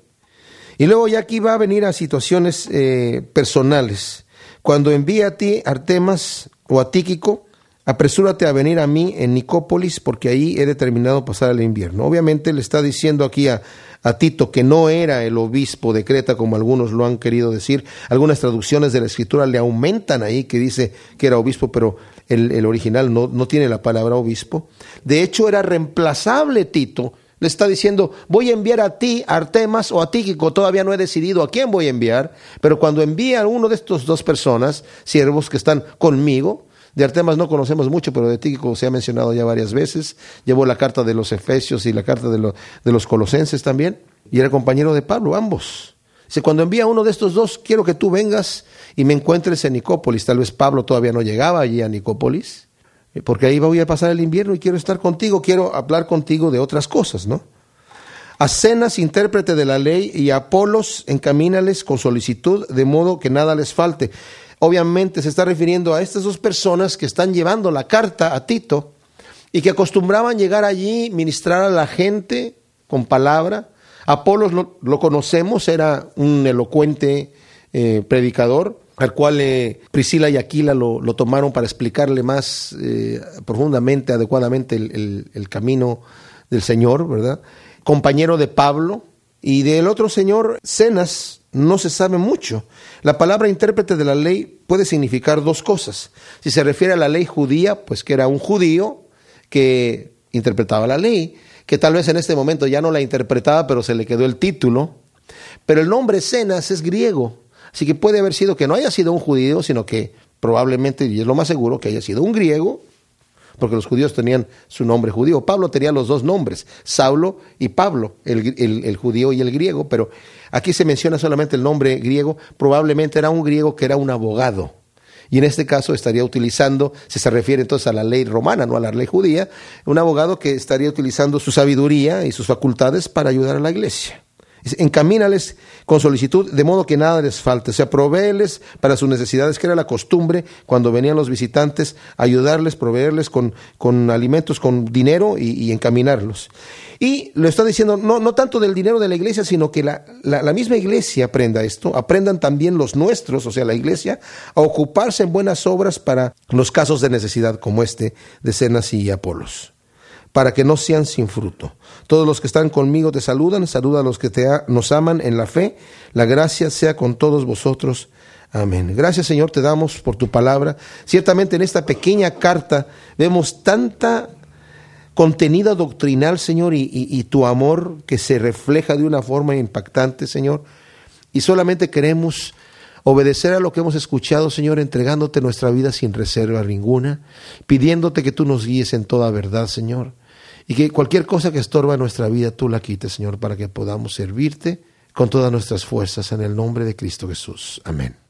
Y luego ya aquí va a venir a situaciones eh, personales. Cuando envíe a ti Artemas o a Tíquico, apresúrate a venir a mí en Nicópolis porque ahí he determinado pasar el invierno. Obviamente le está diciendo aquí a, a Tito, que no era el obispo de Creta, como algunos lo han querido decir. Algunas traducciones de la escritura le aumentan ahí que dice que era obispo, pero el, el original no, no tiene la palabra obispo. De hecho, era reemplazable Tito. Le está diciendo, voy a enviar a ti, Artemas, o a Tíquico, todavía no he decidido a quién voy a enviar, pero cuando envíe a uno de estos dos personas, siervos que están conmigo, de Artemas no conocemos mucho, pero de Tíquico se ha mencionado ya varias veces. Llevó la carta de los Efesios y la carta de, de los Colosenses también. Y era compañero de Pablo, ambos. Dice, cuando envía uno de estos dos, quiero que tú vengas y me encuentres en Nicópolis. Tal vez Pablo todavía no llegaba allí a Nicópolis, eh, porque ahí voy a pasar el invierno y quiero estar contigo, quiero hablar contigo de otras cosas, ¿no? A Cenas, intérprete de la ley, y a Apolos, encamínales con solicitud, de modo que nada les falte obviamente se está refiriendo a estas dos personas que están llevando la carta a Tito y que acostumbraban llegar allí, ministrar a la gente con palabra. Apolos lo, conocemos, era un elocuente eh, predicador, al cual eh, Priscila y Aquila lo, tomaron para explicarle más eh, profundamente, adecuadamente el, el camino del Señor, ¿verdad? Compañero de Pablo, y del otro señor, Cenas, no se sabe mucho. La palabra intérprete de la ley puede significar dos cosas. Si se refiere a la ley judía, pues que era un judío que interpretaba la ley, que tal vez en este momento ya no la interpretaba, pero se le quedó el título. Pero el nombre Cenas es griego, así que puede haber sido que no haya sido un judío, sino que probablemente, y es lo más seguro, que haya sido un griego porque los judíos tenían su nombre judío. Pablo tenía los dos nombres, Saulo y Pablo, el, judío y el griego, pero aquí se menciona solamente el nombre griego, probablemente era un griego que era un abogado. Y en este caso estaría utilizando, si se refiere entonces a la ley romana, no a la ley judía, un abogado que estaría utilizando su sabiduría y sus facultades para ayudar a la iglesia. Encamínales con solicitud, de modo que nada les falte. O sea, proveerles para sus necesidades, que era la costumbre cuando venían los visitantes, ayudarles, proveerles con, con alimentos, con dinero y, encaminarlos. Y lo está diciendo, no, no tanto del dinero de la iglesia, sino que la, la, misma iglesia aprenda esto, aprendan también los nuestros, o sea, la iglesia, a ocuparse en buenas obras para los casos de necesidad como este de Cenas y Apolos para que no sean sin fruto. Todos los que están conmigo te saludan, saluda a los que te nos aman en la fe. La gracia sea con todos vosotros. Amén. Gracias Señor te damos por tu palabra. Ciertamente en esta pequeña carta vemos tanta contenida doctrinal, Señor, y, y, tu amor que se refleja de una forma impactante, Señor. Y solamente queremos obedecer a lo que hemos escuchado, Señor, entregándote nuestra vida sin reserva ninguna, pidiéndote que tú nos guíes en toda verdad, Señor. Y que cualquier cosa que estorba nuestra vida, tú la quites, Señor, para que podamos servirte con todas nuestras fuerzas en el nombre de Cristo Jesús. Amén.